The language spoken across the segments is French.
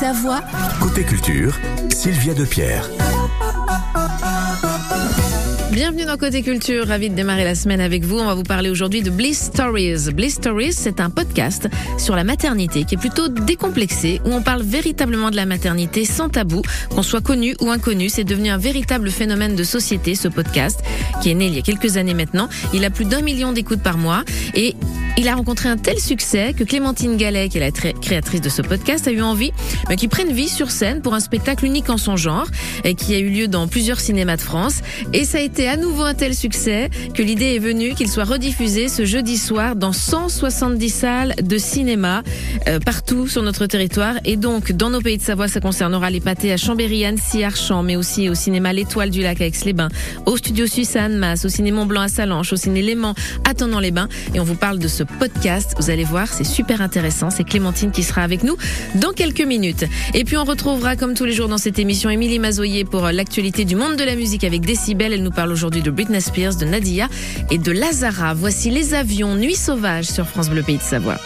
Savoie. Côté culture, Sylvia Depierre. Bienvenue dans Côté Culture, ravi de démarrer la semaine avec vous. On va vous parler aujourd'hui de Bliss Stories. Bliss Stories, c'est un podcast sur la maternité qui est plutôt décomplexé, où on parle véritablement de la maternité sans tabou, qu'on soit connu ou inconnu. C'est devenu un véritable phénomène de société, ce podcast, qui est né il y a quelques années maintenant. Il a plus d'un million d'écoutes par mois et il a rencontré un tel succès que Clémentine Gallet, qui est la créatrice de ce podcast, a eu envie bah, qu'il prenne vie sur scène pour un spectacle unique en son genre et qui a eu lieu dans plusieurs cinémas de France. Et ça a été à nouveau un tel succès que l'idée est venue qu'il soit rediffusé ce jeudi soir dans 170 salles de cinéma euh, partout sur notre territoire. Et donc, dans nos pays de Savoie, ça concernera les pâtés à Chambéry, Annecy, Archamps, mais aussi au cinéma L'Étoile du Lac à Aix-les-Bains, au studio suisse à Annemasse, au ciné Mont-Blanc à Salanches, au ciné Léman à les bains Et on vous parle de ce podcast. Vous allez voir, c'est super intéressant. C'est Clémentine qui sera avec nous dans quelques minutes. Et puis on retrouvera comme tous les jours dans cette émission Émilie Mazoyer pour euh, l'actualité du monde de la musique avec Décibel. Elle nous parle aujourd'hui de Britney Spears, de Nadia et de Lazara. Voici les avions Nuit sauvage sur France Bleu Pays de Savoie.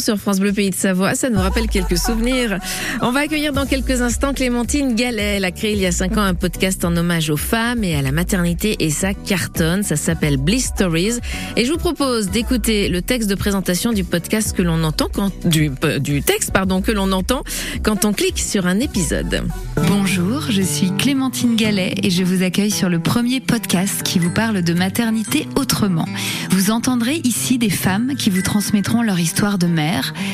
Sur France Bleu Pays de Savoie, ça nous rappelle quelques souvenirs. On va accueillir dans quelques instants Clémentine Gallet. Elle a créé il y a cinq ans un podcast en hommage aux femmes et à la maternité et ça cartonne. Ça s'appelle Bliss Stories. Et je vous propose d'écouter le texte de présentation du podcast que l'on entend quand, du, euh, du texte, pardon, que l'on entend quand on clique sur un épisode. Bonjour, je suis Clémentine Gallet et je vous accueille sur le premier podcast qui vous parle de maternité autrement. Vous entendrez ici des femmes qui vous transmettront leur histoire de mère,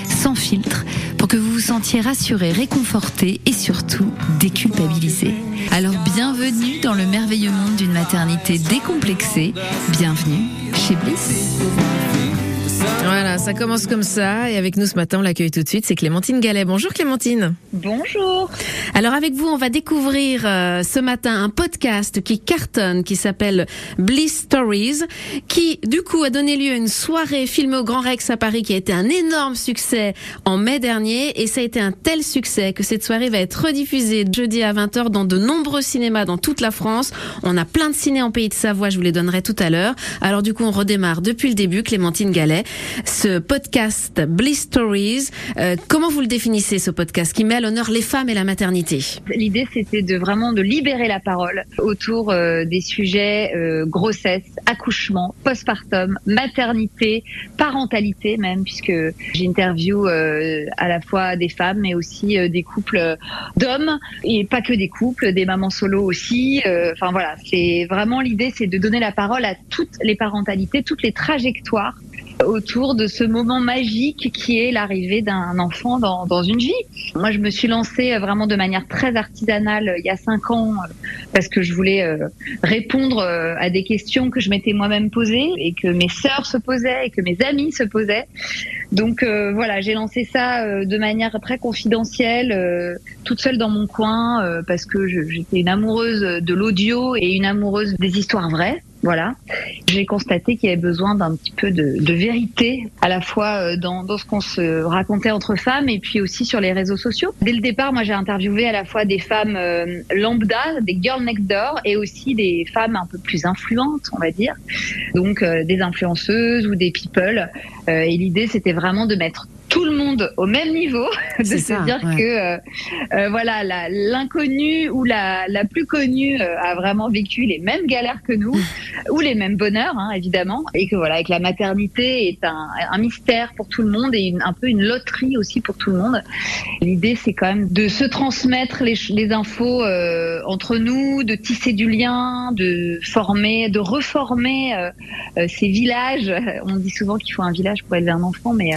sans filtre, pour que vous vous sentiez rassuré, réconforté et surtout déculpabilisé. Alors bienvenue dans le merveilleux monde d'une maternité décomplexée. Bienvenue chez Bliss. Voilà, ça commence comme ça. Et avec nous ce matin, on l'accueille tout de suite. C'est Clémentine Gallet. Bonjour Clémentine. Bonjour. Alors avec vous, on va découvrir euh, ce matin un podcast qui cartonne, qui s'appelle Bliss Stories, qui du coup a donné lieu à une soirée filmée au Grand Rex à Paris, qui a été un énorme succès en mai dernier. Et ça a été un tel succès que cette soirée va être rediffusée jeudi à 20h dans de nombreux cinémas dans toute la France. On a plein de ciné en Pays de Savoie, je vous les donnerai tout à l'heure. Alors du coup, on redémarre depuis le début. Clémentine Gallet ce podcast Bliss Stories. Euh, comment vous le définissez ce podcast qui met à l'honneur les femmes et la maternité? L'idée c'était de vraiment de libérer la parole autour euh, des sujets euh, grossesse, accouchement, postpartum, maternité, parentalité même puisque j'interview à la fois des femmes mais aussi des couples d'hommes et pas que des couples, des mamans solo aussi. Enfin voilà, c'est vraiment l'idée c'est de donner la parole à toutes les parentalités, toutes les trajectoires autour de ce moment magique qui est l'arrivée d'un enfant dans, dans, une vie. Moi, je me suis lancée vraiment de manière très artisanale il y a cinq ans parce que je voulais euh, répondre euh, à des questions que je m'étais moi-même posées et que mes sœurs se posaient et que mes amis se posaient. Donc euh, voilà, j'ai lancé ça de manière très confidentielle, toute seule dans mon coin parce que j'étais une amoureuse de l'audio et une amoureuse des histoires vraies. Voilà. J'ai constaté qu'il y avait besoin d'un petit peu de, vérité, à la fois euh, dans, dans ce qu'on se racontait entre femmes et puis aussi sur les réseaux sociaux. Dès le départ, moi, j'ai interviewé à la fois des femmes euh, lambda, des girls next door, et aussi des femmes un peu plus influentes, on va dire. Donc, euh, des influenceuses ou des people. et l'idée, c'était vraiment de mettre tout le monde au même niveau, de se dire que euh, euh, voilà l'inconnu ou la, la, plus connue euh, a vraiment vécu les mêmes galères que nous ou les mêmes bonheurs hein, évidemment et que voilà que la maternité est un, un mystère pour tout le monde et une, un peu une loterie aussi pour tout le monde. L'idée c'est quand même de se transmettre les, les infos entre nous, de tisser du lien, de former, de reformer ces villages. On dit souvent qu'il faut un village pour élever un enfant, mais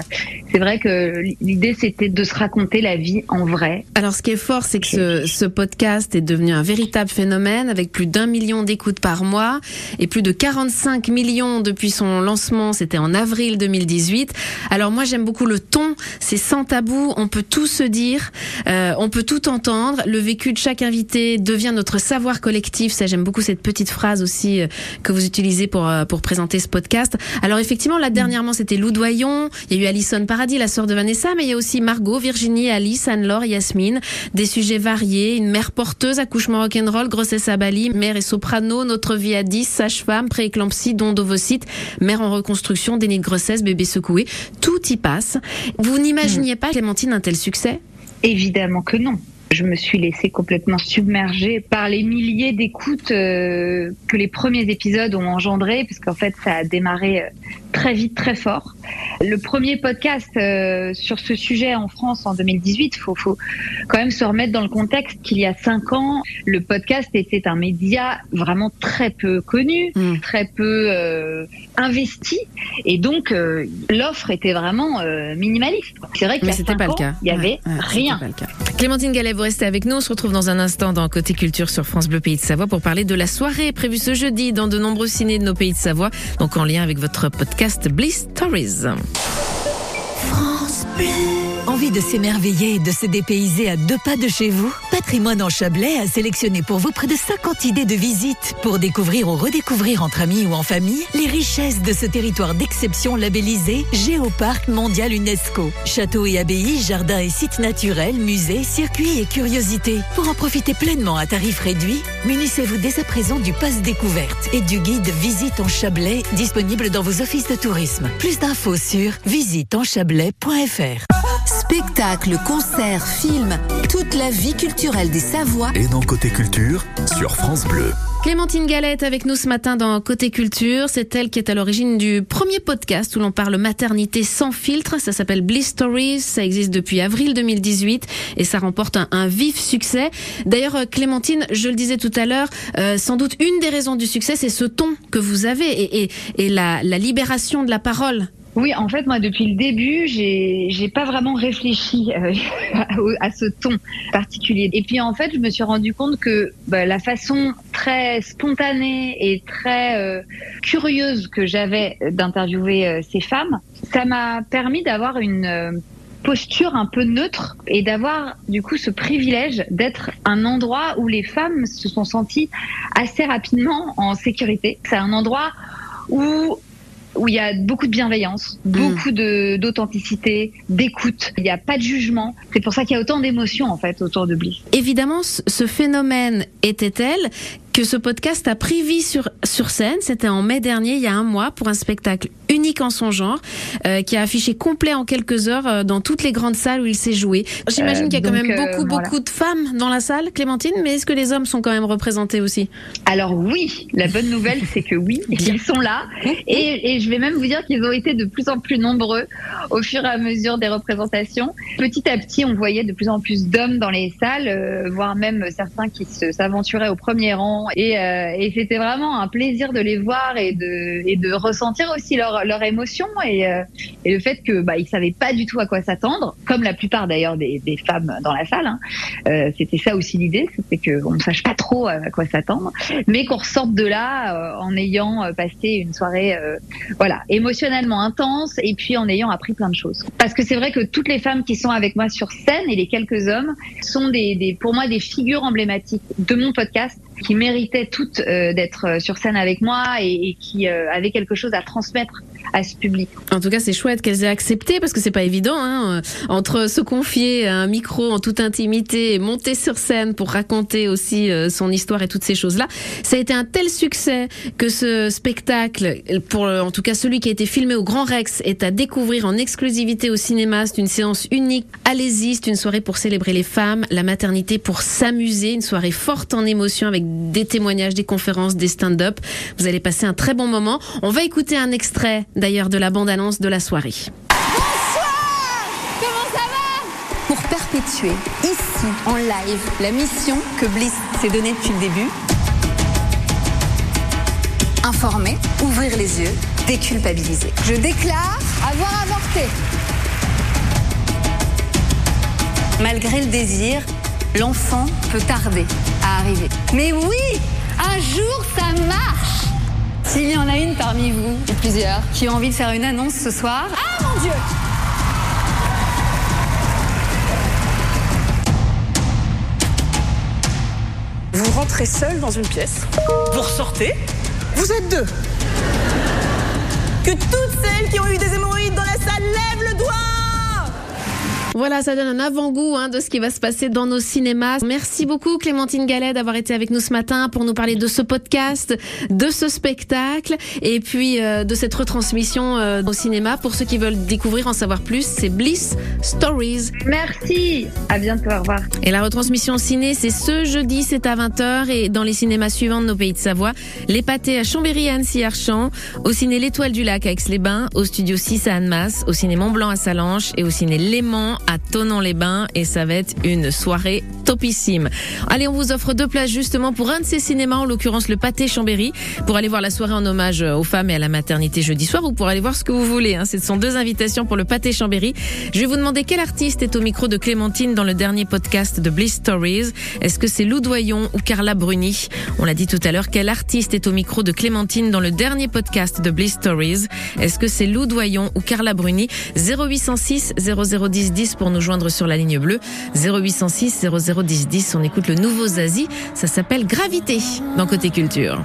c'est vrai que l'idée c'était de se raconter la vie en vrai. Alors ce qui est fort, c'est que ce, ce, podcast est devenu un véritable phénomène avec plus d'un million d'écoutes par mois et plus de 45 millions depuis son lancement. C'était en avril 2018. Alors moi j'aime beaucoup le ton, c'est sans tabou, on peut tout se dire, euh, on peut tout entendre. Le vécu de chaque invité devient notre savoir collectif. Ça j'aime beaucoup cette petite phrase aussi euh, que vous utilisez pour euh, pour présenter ce podcast. Alors effectivement là dernièrement c'était Lou Doyon, il y a eu Alison Paradis, la sœur de Vanessa, mais il y a aussi Margot, Virginie, Alice, Anne-Laure, Yasmine. Des sujets variés, une mère porteuse, accouchement rock'n'roll, grossesse à Bali, mère et soprano, notre vie à 10, sage-femme, pré-éclampsie, don d'ovocytes, mère en reconstruction, déni de grossesse, bébé secoué. Tout y passe. Vous n'imaginiez pas, Clémentine, un tel succès? Évidemment que non je me suis laissée complètement submerger par les milliers d'écoutes euh, que les premiers épisodes ont engendré, parce qu'en fait, ça a démarré euh, très vite, très fort. Le premier podcast euh, sur ce sujet en France en 2018, faut, faut quand même se remettre dans le contexte qu'il y a cinq ans, le podcast était un média vraiment très peu connu, mm. très peu euh, investi, et donc euh, l'offre était vraiment minimaliste. C'est vrai que c'était pas le cas. Il y avait rien. Clémentine Gallet, restez avec nous. On se retrouve dans un instant dans Côté Culture sur France Bleu Pays de Savoie pour parler de la soirée prévue ce jeudi dans de nombreux ciné de nos pays de Savoie, donc en lien avec votre podcast Bliss Stories. France Bleu. Envie de s'émerveiller et de se dépayser à deux pas de chez vous? Patrimoine en Chablais a sélectionné pour vous près de 50 idées de visites pour découvrir ou redécouvrir entre amis ou en famille les richesses de ce territoire d'exception labellisé Géoparc mondial UNESCO. Châteaux et abbayes, jardins et sites naturels, musées, circuits et curiosités. Pour en profiter pleinement à tarif réduit, munissez-vous dès à présent du pass découverte et du guide Visite en Chablais disponible dans vos offices de tourisme. Plus d'infos sur visiteenchablais.fr. Spectacles, concerts, films, toute la vie culturelle des Savoies. Et dans Côté Culture, sur France Bleu. Clémentine Galette avec nous ce matin dans Côté Culture. C'est elle qui est à l'origine du premier podcast où l'on parle maternité sans filtre. Ça s'appelle Bliss Stories. Ça existe depuis avril 2018 et ça remporte un, vif succès. D'ailleurs, euh, Clémentine, je le disais tout à l'heure, euh, sans doute une des raisons du succès, c'est ce ton que vous avez et, et, et la, la libération de la parole oui, en fait, moi, depuis le début, j'ai, pas vraiment réfléchi euh, à, ce ton particulier. Et puis, en fait, je me suis rendu compte que bah, la façon très spontanée et très euh, curieuse que j'avais d'interviewer euh, ces femmes, ça m'a permis d'avoir une posture un peu neutre et d'avoir du coup ce privilège d'être un endroit où les femmes se sont senties assez rapidement en sécurité. C'est un endroit où où il y a beaucoup de bienveillance, mm. beaucoup d'authenticité, d'écoute. Il n'y a pas de jugement. C'est pour ça qu'il y a autant d'émotions en fait autour de Bliss. Évidemment, ce phénomène était tel que ce podcast a pris vie sur, sur scène. C'était en mai dernier, il y a un mois, pour un spectacle unique en son genre, euh, qui a affiché complet en quelques heures euh, dans toutes les grandes salles où il s'est joué. J'imagine qu'il y a quand même euh, beaucoup, beaucoup de femmes dans la salle, Clémentine, mais est-ce que les hommes sont quand même représentés aussi? Alors oui, la bonne nouvelle, c'est que oui, ils sont là. Et, et je vais même vous dire qu'ils ont été de plus en plus nombreux au fur et à mesure des représentations. Petit à petit, on voyait de plus en plus d'hommes dans les salles, voire même certains qui s'aventuraient au premier rang et, euh, et c'était vraiment un plaisir de les voir et de, et de ressentir aussi leur, leur émotion et, euh, et le fait que bah, ils savaient pas du tout à quoi s'attendre, comme la plupart d'ailleurs des, des femmes dans la salle. Hein. Euh, c'était ça aussi l'idée, c'était qu'on ne sache pas trop à quoi s'attendre, mais qu'on ressorte de là en ayant passé une soirée, voilà, émotionnellement intense et puis en ayant appris plein de choses. Parce que c'est vrai que toutes les femmes qui sont avec moi sur scène et les quelques hommes sont des, des pour moi des figures emblématiques de mon podcast qui méritaient toutes euh, d'être euh, sur scène avec moi et, qui euh, avaient quelque chose à transmettre En tout cas, c'est chouette qu'elles aient accepté parce que c'est pas évident hein, entre se confier à un micro en toute intimité et monter sur scène pour raconter aussi son histoire et toutes ces choses-là. Ça a été un tel succès que ce spectacle, pour en tout cas celui qui a été filmé au Grand Rex, est à découvrir en exclusivité au cinéma. C'est une séance unique. Allez-y, c'est une soirée pour célébrer les femmes, la maternité, pour s'amuser, une soirée forte en émotion avec des témoignages, des conférences, des stand-up. Vous allez passer un très bon moment. On va écouter un extrait d'ailleurs de la bande-annonce de la soirée. Bonsoir Comment ça va? Pour perpétuer ici en live la mission que Bliss s'est donnée depuis le début. Informer, ouvrir les yeux, déculpabiliser. Je déclare avoir avorté. Malgré le désir, l'enfant peut tarder à arriver. Mais oui, un jour ça marche. S'il y en a une parmi vous, ou plusieurs, qui ont envie de faire une annonce ce soir, ah mon Dieu! Vous rentrez seul dans une pièce, vous ressortez, vous êtes deux. Que toutes celles qui ont eu des hémorroïdes dans la salle lèvent le doigt voilà, ça donne un avant-goût hein, de ce qui va se passer dans nos cinémas. Merci beaucoup Clémentine Gallet d'avoir été avec nous ce matin pour nous parler de ce podcast, de ce spectacle et puis euh, de cette retransmission euh, au cinéma. Pour ceux qui veulent découvrir, en savoir plus, c'est Bliss Stories. Merci, à bientôt, au revoir. Et la retransmission ciné, c'est ce jeudi, c'est à 20h et dans les cinémas suivants de nos pays de Savoie, les pâtés à Chambéry Annecy-Archamps, au ciné L'Étoile du Lac à Aix-les-Bains, au studio 6 à Annemasse, au ciné Mont-Blanc à Salanches et au ciné Léman à Tonon-les-Bains et ça va être une soirée topissime. Allez, on vous offre deux places justement pour un de ces cinémas, en l'occurrence le Pâté Chambéry, pour aller voir la soirée en hommage aux femmes et à la maternité jeudi soir ou pour aller voir ce que vous voulez. Hein. Ce sont deux invitations pour le Pâté Chambéry. Je vais vous demander quel artiste est au micro de Clémentine dans le dernier podcast de Bliss Stories. Est-ce que c'est Lou Doyon ou Carla Bruni? On l'a dit tout à l'heure. Quel artiste est au micro de Clémentine dans le dernier podcast de Bliss Stories? Est-ce que c'est Lou Doyon ou Carla Bruni? 0806 0010 10 pour nous joindre sur la ligne bleue 0806 0010 10. On écoute le nouveau Zazie. Ça s'appelle Gravité dans Côté Culture.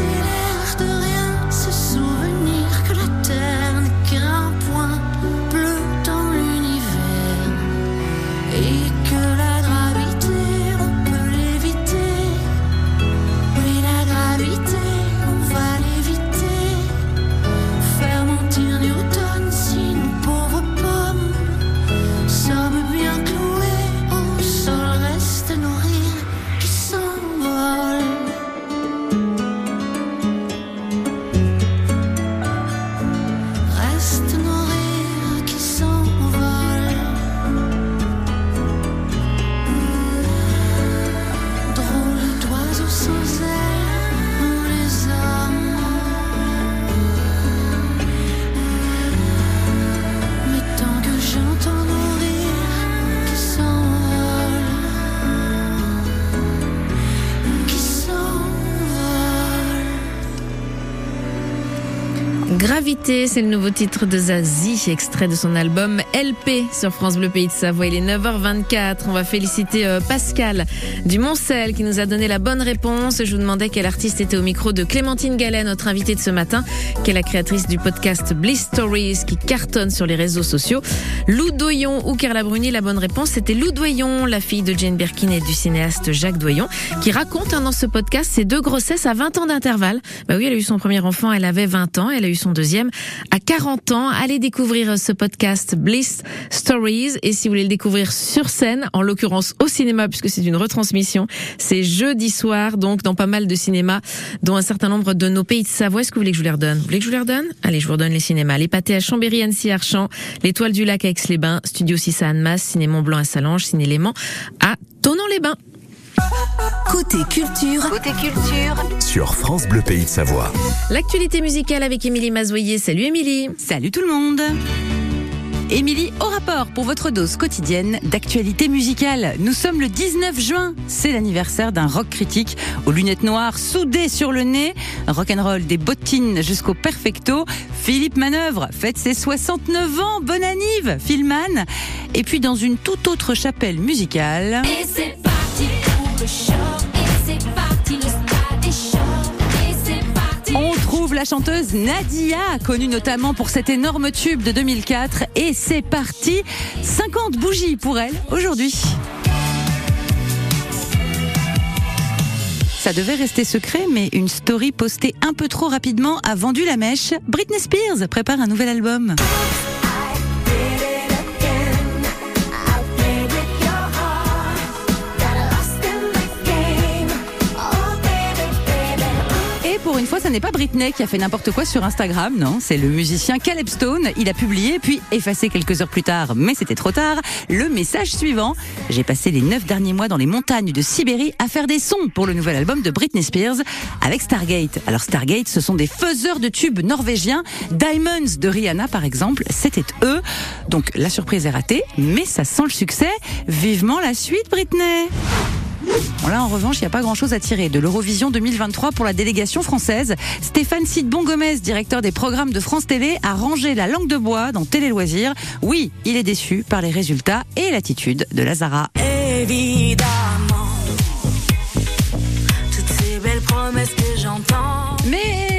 C'est l'air C'est le nouveau titre de Zazie, extrait de son album LP sur France Bleu Pays de Savoie. Il est 9h24. On va féliciter euh, Pascal du Montcel qui nous a donné la bonne réponse. Je vous demandais quel artiste était au micro de Clémentine Gallet, notre invitée de ce matin, qui est la créatrice du podcast Bliss Stories qui cartonne sur les réseaux sociaux. Lou Doyon ou Carla Bruni, la bonne réponse, c'était Lou Doyon, la fille de Jane Birkin et du cinéaste Jacques Doyon, qui raconte hein, dans ce podcast ses deux grossesses à 20 ans d'intervalle. Bah oui, elle a eu son premier enfant, elle avait 20 ans, elle a eu son deuxième à 40 ans. Allez découvrir ce podcast Bliss Stories et si vous voulez le découvrir sur scène, en l'occurrence au cinéma puisque c'est une retransmission, c'est jeudi soir donc dans pas mal de cinémas dont un certain nombre de nos pays de Savoie. Est-ce que vous voulez que je vous les redonne? Vous voulez que je vous les redonne? Allez, je vous redonne les cinémas. Les pâtés à Chambéry, Annecy, Archamps, l'Étoile du Lac à Aix-les-Bains, Studio 6 à Annemasse, Ciné Mont-Blanc à Salange, Ciné Léman à Tonon-les-Bains. Côté culture, Côté culture. Sur France Bleu Pays de Savoie. L'actualité musicale avec Émilie Mazoyer. Salut Émilie. Salut tout le monde Émilie, au rapport pour votre dose quotidienne d'actualité musicale. Nous sommes le 19 juin, c'est l'anniversaire d'un rock critique aux lunettes noires soudées sur le nez, rock'n'roll des bottines jusqu'au perfecto. Philippe Manœuvre fête ses 69 ans, bonne anniv, Philman. Et puis dans une toute autre chapelle musicale. Et On trouve la chanteuse Nadia, connue notamment pour cet énorme tube de 2004. Et c'est parti, 50 bougies pour elle aujourd'hui. Ça devait rester secret, mais une story postée un peu trop rapidement a vendu la mèche. Britney Spears prépare un nouvel album. Une fois, ça n'est pas Britney qui a fait n'importe quoi sur Instagram, non, c'est le musicien Caleb Stone. Il a publié, puis effacé quelques heures plus tard, mais c'était trop tard, le message suivant. J'ai passé les neuf derniers mois dans les montagnes de Sibérie à faire des sons pour le nouvel album de Britney Spears avec Stargate. Alors Stargate, ce sont des faiseurs de tubes norvégiens. Diamonds de Rihanna, par exemple, c'était eux. Donc la surprise est ratée, mais ça sent le succès. Vivement la suite, Britney. Bon, là, en revanche, il n'y a pas grand-chose à tirer de l'Eurovision 2023 pour la délégation française. Stéphane Sidbon Gomez, directeur des programmes de France Télé, a rangé la langue de bois dans Télé Loisirs. Oui, il est déçu par les résultats et l'attitude de Lazara. Évidemment, toutes ces belles promesses que j'entends. Mais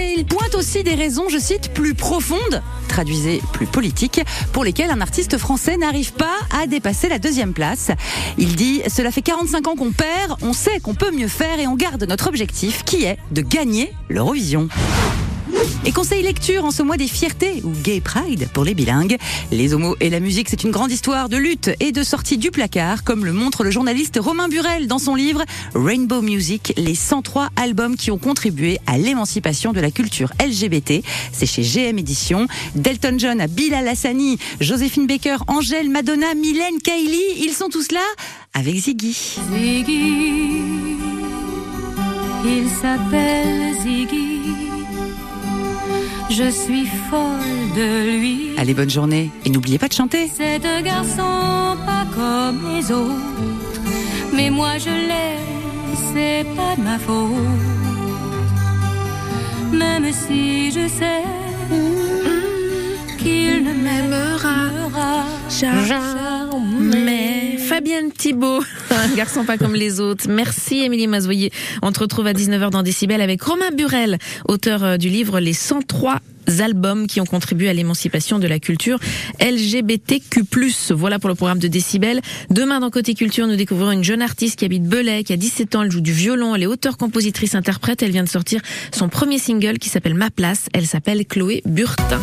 aussi des raisons, je cite, plus profondes, traduisez plus politiques, pour lesquelles un artiste français n'arrive pas à dépasser la deuxième place. Il dit Cela fait 45 ans qu'on perd, on sait qu'on peut mieux faire et on garde notre objectif qui est de gagner l'Eurovision. Et conseil lecture en ce mois des fiertés ou Gay Pride pour les bilingues. Les homos et la musique, c'est une grande histoire de lutte et de sortie du placard, comme le montre le journaliste Romain Burel dans son livre Rainbow Music, les 103 albums qui ont contribué à l'émancipation de la culture LGBT. C'est chez GM Éditions. Delton John à Bilal Hassani, Joséphine Baker, Angèle, Madonna, Mylène, Kylie, ils sont tous là avec Ziggy. Ziggy, il s'appelle Ziggy. Je suis folle de lui. Allez, bonne journée et n'oubliez pas de chanter. C'est un garçon pas comme les autres, mais moi je l'aime, c'est pas de ma faute. Même si je sais qu'il ne m'aimera jamais. Fabienne Thibault, un garçon pas comme les autres. Merci Émilie Mazoyer. On te retrouve à 19h dans Décibel avec Romain Burel, auteur euh, du livre Les 103 albums qui ont contribué à l'émancipation de la culture LGBTQ+. Voilà pour le programme de Décibel. Demain dans Côté Culture, nous découvrons une jeune artiste qui habite Belay, qui a 17 ans, elle joue du violon, elle est auteure, compositrice, interprète, elle vient de sortir son premier single qui s'appelle Ma Place, elle s'appelle Chloé Burtin.